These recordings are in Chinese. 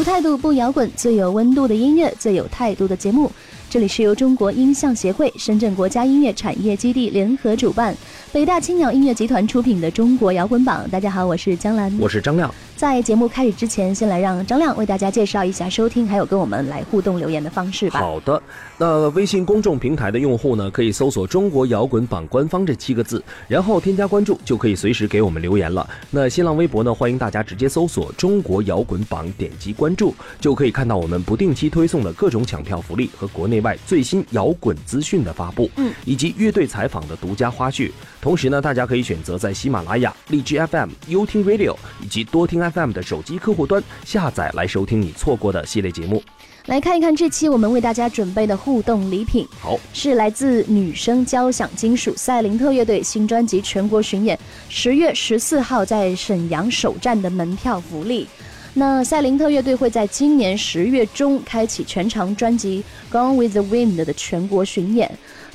不态度不摇滚，最有温度的音乐，最有态度的节目。这里是由中国音像协会、深圳国家音乐产业基地联合主办，北大青鸟音乐集团出品的《中国摇滚榜》。大家好，我是江兰，我是张亮。在节目开始之前，先来让张亮为大家介绍一下收听还有跟我们来互动留言的方式吧。好的，那微信公众平台的用户呢，可以搜索“中国摇滚榜官方”这七个字，然后添加关注，就可以随时给我们留言了。那新浪微博呢，欢迎大家直接搜索“中国摇滚榜”，点击关注，就可以看到我们不定期推送的各种抢票福利和国内外最新摇滚资讯的发布，嗯，以及乐队采访的独家花絮。同时呢，大家可以选择在喜马拉雅、荔枝 FM、优听 Radio 以及多听 FM 的手机客户端下载来收听你错过的系列节目。来看一看这期我们为大家准备的互动礼品，好，是来自女生交响金属赛林特乐队新专辑全国巡演，十月十四号在沈阳首站的门票福利。那赛林特乐队会在今年十月中开启全长专辑《Gone with the Wind》的全国巡演。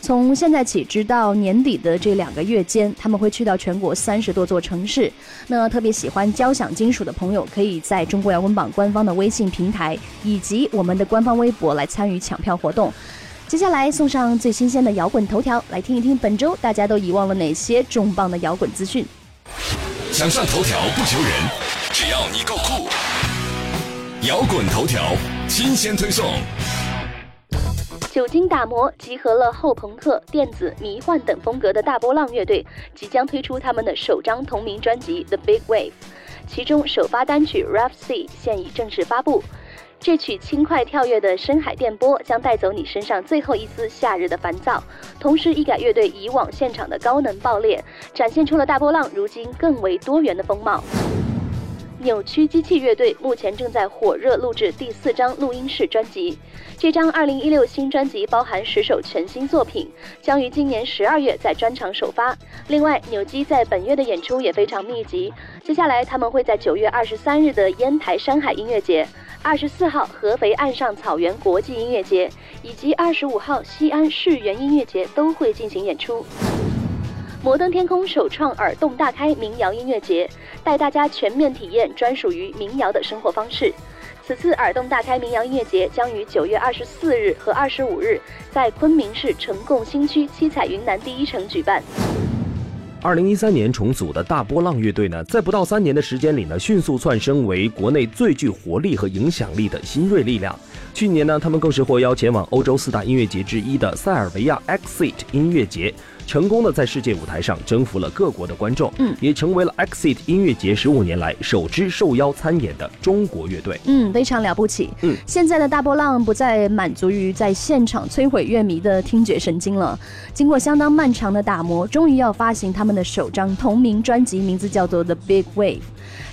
从现在起直到年底的这两个月间，他们会去到全国三十多座城市。那特别喜欢交响金属的朋友，可以在中国摇滚榜官方的微信平台以及我们的官方微博来参与抢票活动。接下来送上最新鲜的摇滚头条，来听一听本周大家都遗忘了哪些重磅的摇滚资讯。想上头条不求人，只要你够酷。摇滚头条新鲜推送。久经打磨，集合了后朋克、电子、迷幻等风格的大波浪乐队即将推出他们的首张同名专辑《The Big Wave》，其中首发单曲《Rough Sea》现已正式发布。这曲轻快跳跃的深海电波将带走你身上最后一丝夏日的烦躁，同时一改乐队以往现场的高能爆裂，展现出了大波浪如今更为多元的风貌。扭曲机器乐队目前正在火热录制第四张录音室专辑。这张2016新专辑包含十首全新作品，将于今年十二月在专场首发。另外，扭机在本月的演出也非常密集。接下来，他们会在九月二十三日的烟台山海音乐节、二十四号合肥岸上草原国际音乐节以及二十五号西安世园音乐节都会进行演出。摩登天空首创耳洞大开民谣音乐节，带大家全面体验专属于民谣的生活方式。此次耳洞大开民谣音乐节将于九月二十四日和二十五日在昆明市呈贡新区七彩云南第一城举办。二零一三年重组的大波浪乐队呢，在不到三年的时间里呢，迅速窜升为国内最具活力和影响力的新锐力量。去年呢，他们更是获邀前往欧洲四大音乐节之一的塞尔维亚 Exit 音乐节。成功的在世界舞台上征服了各国的观众，嗯，也成为了 Exit 音乐节十五年来首支受邀参演的中国乐队，嗯，非常了不起，嗯，现在的大波浪不再满足于在现场摧毁乐迷的听觉神经了，经过相当漫长的打磨，终于要发行他们的首张同名专辑，名字叫做 The Big Wave。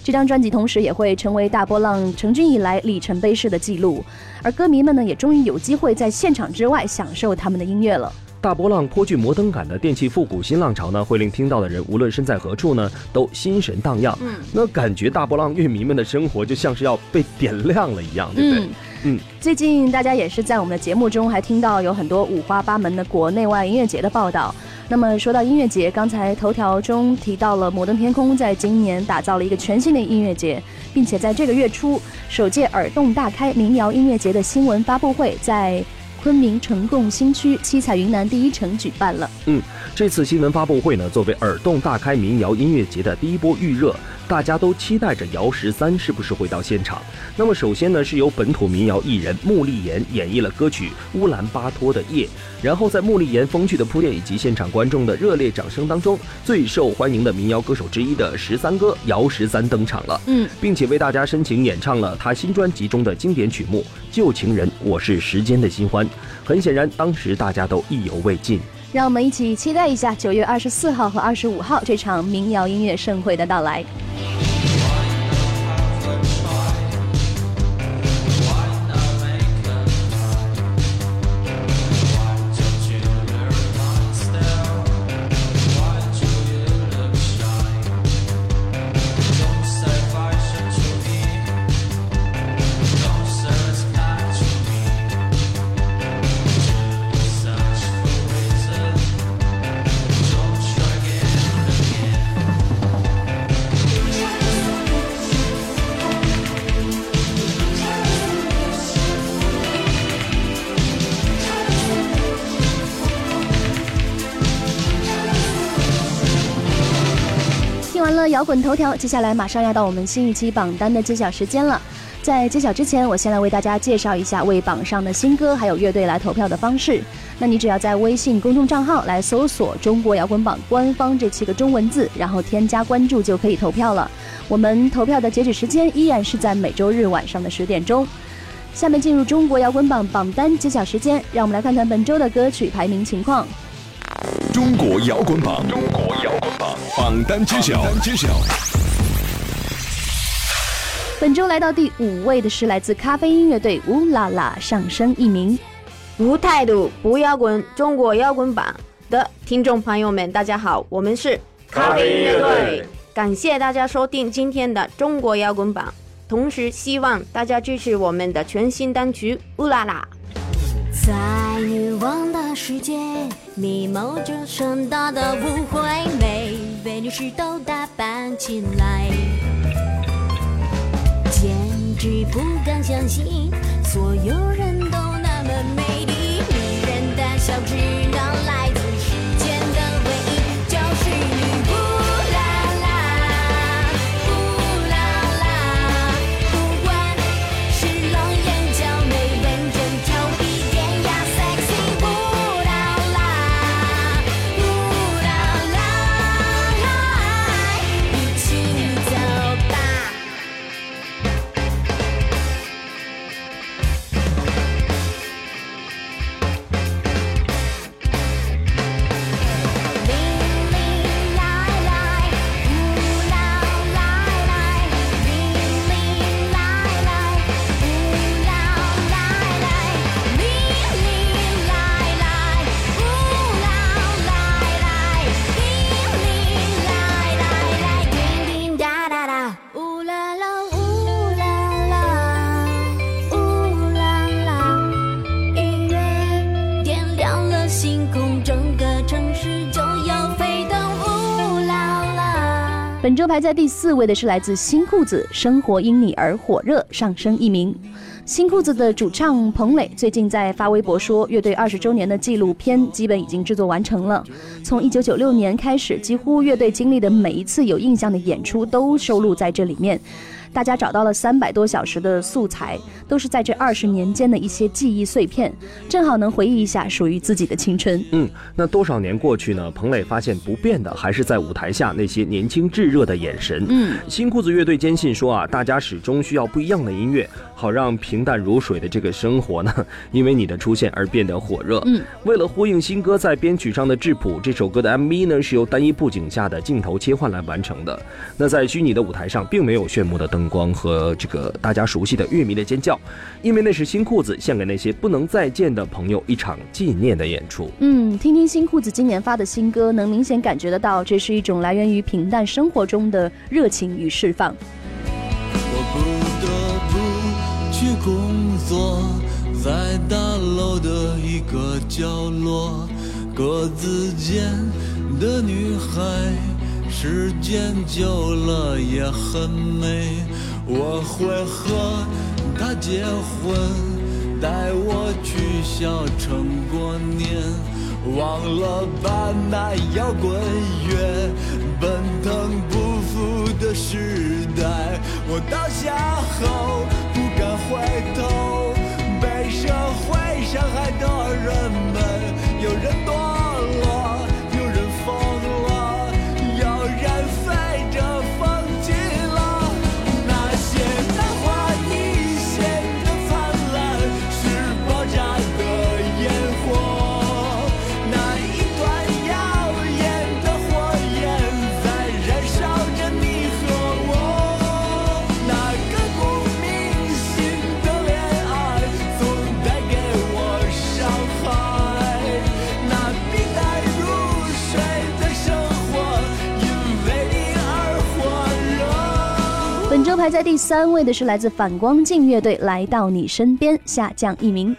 这张专辑同时也会成为大波浪成军以来里程碑式的记录，而歌迷们呢，也终于有机会在现场之外享受他们的音乐了。大波浪颇具摩登感的电器复古新浪潮呢，会令听到的人无论身在何处呢，都心神荡漾。嗯，那感觉大波浪乐迷们的生活就像是要被点亮了一样，对不对？嗯，最近大家也是在我们的节目中还听到有很多五花八门的国内外音乐节的报道。那么说到音乐节，刚才头条中提到了摩登天空在今年打造了一个全新的音乐节，并且在这个月初，首届耳洞大开民谣音乐节的新闻发布会在。昆明呈贡新区七彩云南第一城举办了。嗯，这次新闻发布会呢，作为耳洞大开民谣音乐节的第一波预热，大家都期待着姚十三是不是会到现场。那么首先呢，是由本土民谣艺人穆丽妍演绎了歌曲《乌兰巴托的夜》，然后在穆丽妍风趣的铺垫以及现场观众的热烈掌声当中，最受欢迎的民谣歌手之一的十三哥姚十三登场了。嗯，并且为大家深情演唱了他新专辑中的经典曲目《旧情人》，我是时间的新欢。很显然，当时大家都意犹未尽。让我们一起期待一下九月二十四号和二十五号这场民谣音乐盛会的到来。摇滚头条，接下来马上要到我们新一期榜单的揭晓时间了。在揭晓之前，我先来为大家介绍一下为榜上的新歌还有乐队来投票的方式。那你只要在微信公众账号来搜索“中国摇滚榜”官方这七个中文字，然后添加关注就可以投票了。我们投票的截止时间依然是在每周日晚上的十点钟。下面进入中国摇滚榜榜单揭晓时间，让我们来看看本周的歌曲排名情况。中国摇滚榜，中国榜榜单揭晓。揭晓。本周来到第五位的是来自咖啡音乐队乌拉拉上升一名。无态度不摇滚，中国摇滚榜的听众朋友们，大家好，我们是咖啡音乐队。感谢大家收听今天的中国摇滚榜，同时希望大家支持我们的全新单曲乌拉拉。在女王的世界，密谋着盛大的舞会，每位女士都打扮起来，简直不敢相信，所有人都周排在第四位的是来自新裤子，《生活因你而火热》，上升一名。新裤子的主唱彭磊最近在发微博说，乐队二十周年的纪录片基本已经制作完成了。从一九九六年开始，几乎乐队经历的每一次有印象的演出都收录在这里面。大家找到了三百多小时的素材，都是在这二十年间的一些记忆碎片，正好能回忆一下属于自己的青春。嗯，那多少年过去呢？彭磊发现不变的还是在舞台下那些年轻炙热的眼神。嗯，新裤子乐队坚信说啊，大家始终需要不一样的音乐，好让平淡如水的这个生活呢，因为你的出现而变得火热。嗯，为了呼应新歌在编曲上的质朴，这首歌的 MV 呢是由单一布景下的镜头切换来完成的。那在虚拟的舞台上，并没有炫目的灯。光和这个大家熟悉的乐迷的尖叫，因为那是新裤子献给那些不能再见的朋友一场纪念的演出。嗯，听听新裤子今年发的新歌，能明显感觉得到，这是一种来源于平淡生活中的热情与释放。我不得不去工作，在大楼的一个角落，格子间的女孩。时间久了也很美，我会和她结婚，带我去小城过年，忘了把那摇滚乐奔腾不复的时代。我倒下后不敢回头，被社会伤害的人们，有人躲。在第三位的是来自反光镜乐队，《来到你身边》，下降一名。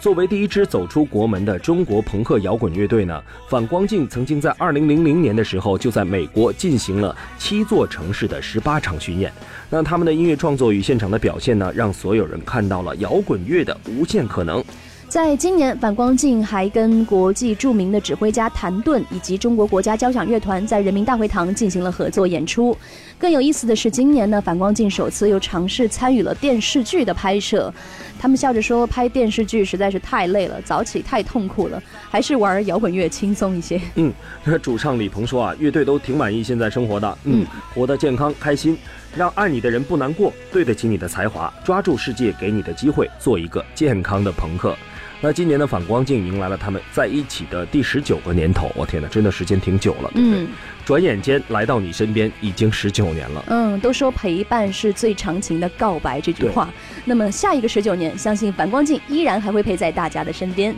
作为第一支走出国门的中国朋克摇滚乐队呢，反光镜曾经在二零零零年的时候就在美国进行了七座城市的十八场巡演。那他们的音乐创作与现场的表现呢，让所有人看到了摇滚乐的无限可能。在今年，反光镜还跟国际著名的指挥家谭盾以及中国国家交响乐团在人民大会堂进行了合作演出。更有意思的是，今年呢，反光镜首次又尝试参与了电视剧的拍摄。他们笑着说，拍电视剧实在是太累了，早起太痛苦了，还是玩摇滚乐轻松一些。嗯，主唱李鹏说啊，乐队都挺满意现在生活的，嗯，活得健康开心，让爱你的人不难过，对得起你的才华，抓住世界给你的机会，做一个健康的朋克。那今年的反光镜迎来了他们在一起的第十九个年头，我天哪，真的时间挺久了，对不对？转眼间来到你身边已经十九年了。嗯，都说陪伴是最长情的告白这句话，那么下一个十九年，相信反光镜依然还会陪在大家的身边。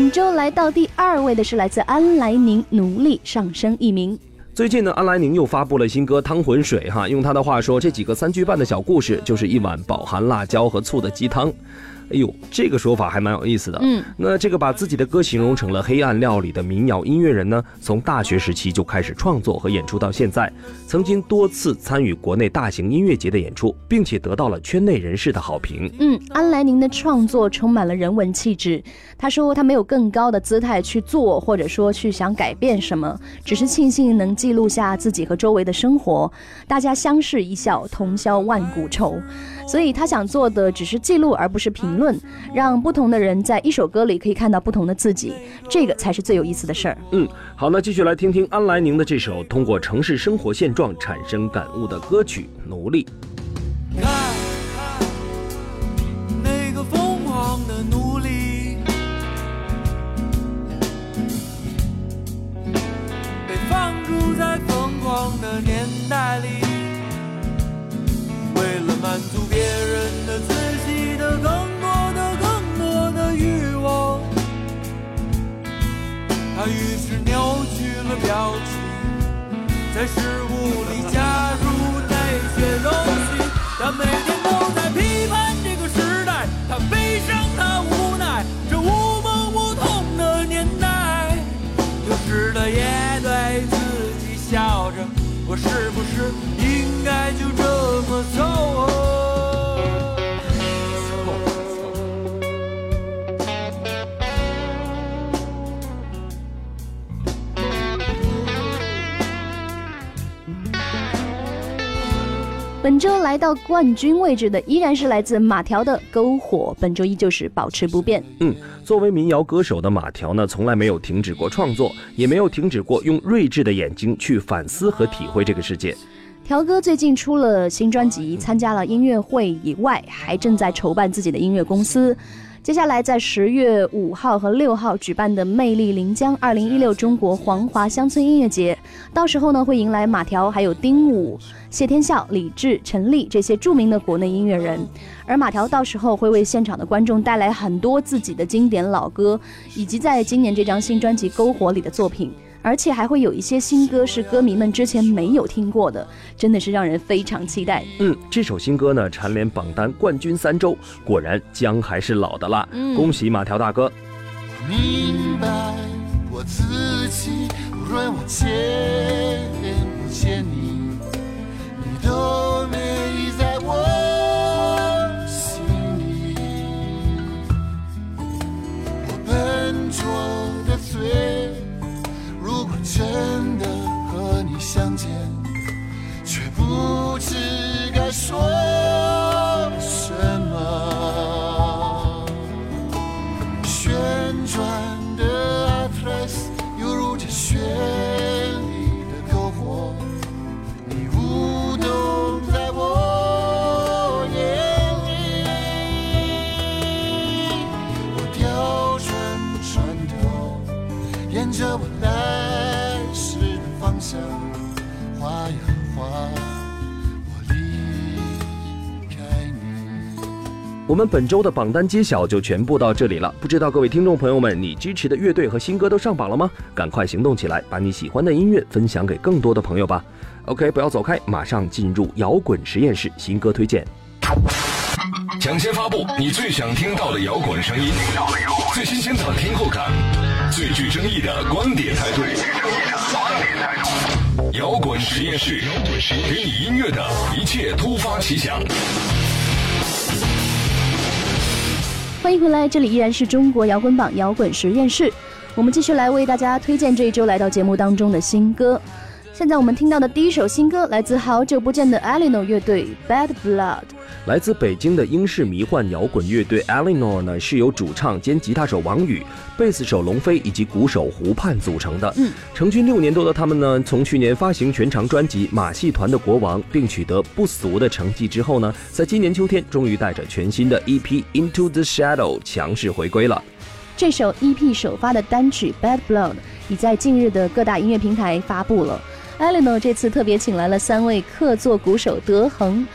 本周来到第二位的是来自安来宁，努力上升一名。最近呢，安来宁又发布了新歌《汤浑水》哈，用他的话说，这几个三句半的小故事，就是一碗饱含辣椒和醋的鸡汤。哎呦，这个说法还蛮有意思的。嗯，那这个把自己的歌形容成了黑暗料理的民谣音乐人呢，从大学时期就开始创作和演出到现在，曾经多次参与国内大型音乐节的演出，并且得到了圈内人士的好评。嗯，安来宁的创作充满了人文气质。他说他没有更高的姿态去做，或者说去想改变什么，只是庆幸能记录下自己和周围的生活，大家相视一笑，同销万古愁。所以他想做的只是记录，而不是评论，让不同的人在一首歌里可以看到不同的自己，这个才是最有意思的事儿。嗯，好，那继续来听听安来宁的这首通过城市生活现状产生感悟的歌曲《奴隶》。看，那个疯狂的奴隶，被放逐在疯狂的年代里。为了满足别人的自己的更多的更多的欲望，他于是扭曲了表情，在食物里加入那些东西。他每本周来到冠军位置的依然是来自马条的《篝火》，本周依旧是保持不变。嗯，作为民谣歌手的马条呢，从来没有停止过创作，也没有停止过用睿智的眼睛去反思和体会这个世界。条哥最近出了新专辑，参加了音乐会以外，还正在筹办自己的音乐公司。接下来在十月五号和六号举办的魅力临江二零一六中国黄华乡村音乐节，到时候呢会迎来马条、还有丁武、谢天笑、李志、陈粒这些著名的国内音乐人，而马条到时候会为现场的观众带来很多自己的经典老歌，以及在今年这张新专辑《篝火》里的作品。而且还会有一些新歌是歌迷们之前没有听过的，真的是让人非常期待。嗯，这首新歌呢蝉联榜单冠军三周，果然姜还是老的辣。嗯恭喜马条大哥！明白我自己，无论我见不见，你向划呀划，我离开你。我们本周的榜单揭晓就全部到这里了。不知道各位听众朋友们，你支持的乐队和新歌都上榜了吗？赶快行动起来，把你喜欢的音乐分享给更多的朋友吧。OK，不要走开，马上进入摇滚实验室新歌推荐。抢先发布你最想听到的摇滚声音，最新鲜的听后感，最具争议的观点态度。摇滚实验室，给你音乐的一切突发奇想。欢迎回来，这里依然是中国摇滚榜摇滚实验室，我们继续来为大家推荐这一周来到节目当中的新歌。现在我们听到的第一首新歌来自好久不见的 Eleanor 乐队《Bad Blood》。来自北京的英式迷幻摇滚乐队 Eleanor 呢，是由主唱兼吉他手王宇、贝斯手龙飞以及鼓手胡盼组成的。嗯，成军六年多的他们呢，从去年发行全长专辑《马戏团的国王》，并取得不俗的成绩之后呢，在今年秋天终于带着全新的 EP《Into the Shadow》强势回归了。这首 EP 首发的单曲《Bad Blood》已在近日的各大音乐平台发布了。Eleanor 这次特别请来了三位客座鼓手德恒、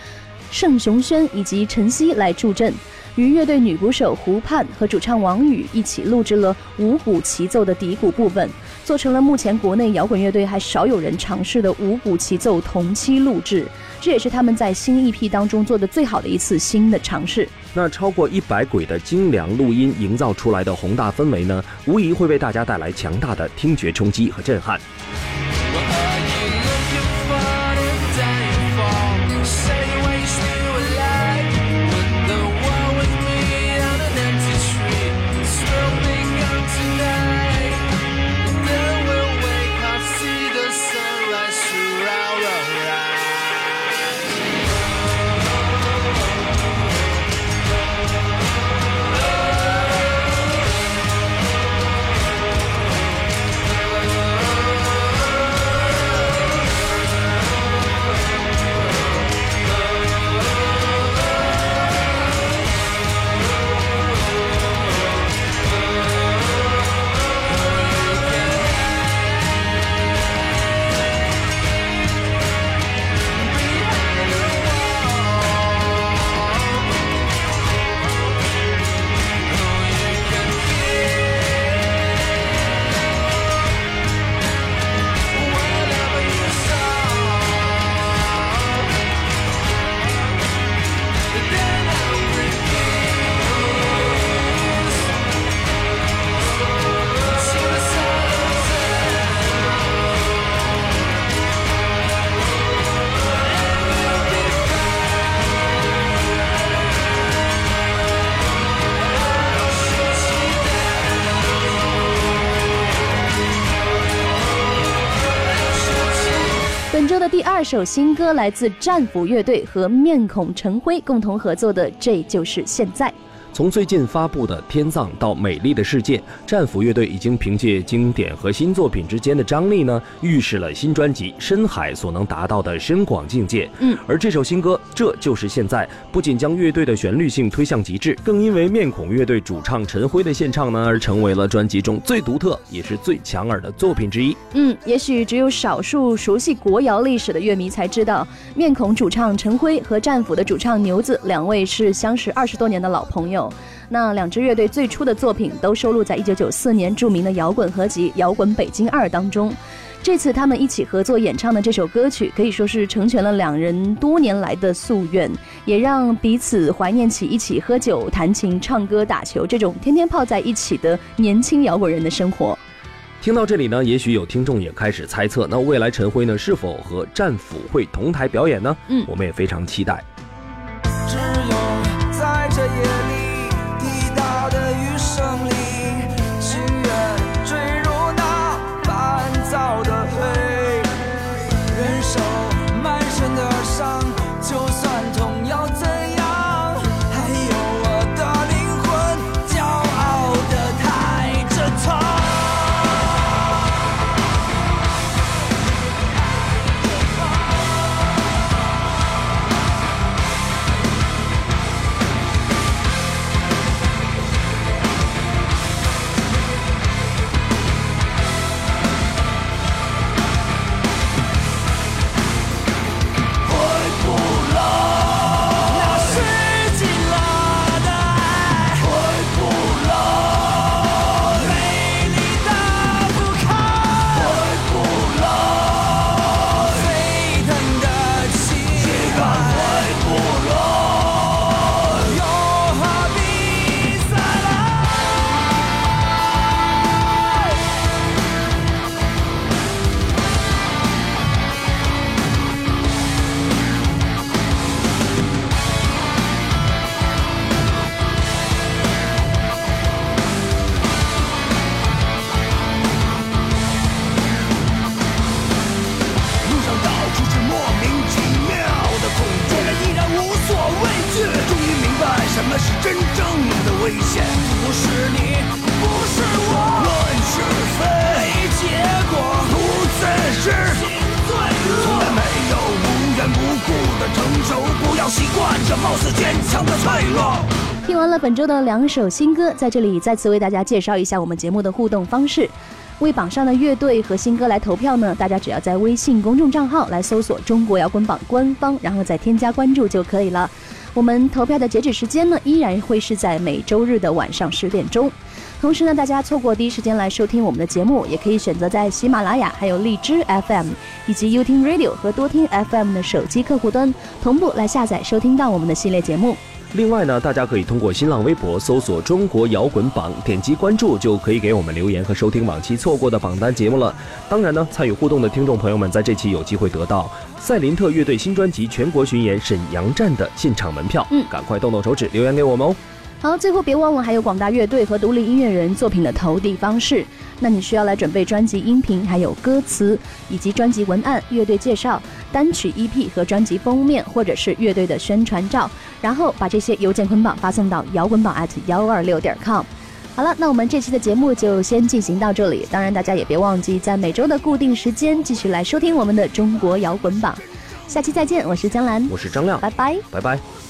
盛雄轩以及陈曦来助阵，与乐队女鼓手胡盼和主唱王宇一起录制了五鼓齐奏的底鼓部分，做成了目前国内摇滚乐队还少有人尝试的五鼓齐奏同期录制。这也是他们在新 EP 当中做的最好的一次新的尝试。那超过一百轨的精良录音营造出来的宏大氛围呢，无疑会为大家带来强大的听觉冲击和震撼。首新歌来自战斧乐队和面孔陈辉共同合作的《这就是现在》。从最近发布的《天葬》到《美丽的世界》，战斧乐队已经凭借经典和新作品之间的张力呢，预示了新专辑《深海》所能达到的深广境界。嗯，而这首新歌《这就是现在》，不仅将乐队的旋律性推向极致，更因为面孔乐队主唱陈辉的献唱呢，而成为了专辑中最独特也是最强耳的作品之一。嗯，也许只有少数熟悉国谣历史的乐迷才知道，面孔主唱陈辉和战斧的主唱牛子两位是相识二十多年的老朋友。手。那两支乐队最初的作品都收录在1994年著名的摇滚合集《摇滚北京二》当中。这次他们一起合作演唱的这首歌曲，可以说是成全了两人多年来的夙愿，也让彼此怀念起一起喝酒、弹琴、唱歌、打球这种天天泡在一起的年轻摇滚人的生活。听到这里呢，也许有听众也开始猜测，那未来陈辉呢是否和战斧会同台表演呢？嗯，我们也非常期待。的两首新歌，在这里再次为大家介绍一下我们节目的互动方式。为榜上的乐队和新歌来投票呢，大家只要在微信公众账号来搜索“中国摇滚榜”官方，然后再添加关注就可以了。我们投票的截止时间呢，依然会是在每周日的晚上十点钟。同时呢，大家错过第一时间来收听我们的节目，也可以选择在喜马拉雅、还有荔枝 FM 以及 You 听 Radio 和多听 FM 的手机客户端同步来下载收听到我们的系列节目。另外呢，大家可以通过新浪微博搜索“中国摇滚榜”，点击关注就可以给我们留言和收听往期错过的榜单节目了。当然呢，参与互动的听众朋友们在这期有机会得到赛林特乐队新专辑全国巡演沈阳站的现场门票。嗯赶快动动手指留言给我们哦。好，最后别忘了还有广大乐队和独立音乐人作品的投递方式。那你需要来准备专辑音频、还有歌词以及专辑文案、乐队介绍、单曲 EP 和专辑封面，或者是乐队的宣传照，然后把这些邮件捆绑发送到摇滚榜 at 幺二六点 com。好了，那我们这期的节目就先进行到这里。当然，大家也别忘记在每周的固定时间继续来收听我们的中国摇滚榜。下期再见，我是江兰，我是张亮，拜拜。拜拜。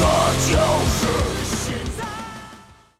torture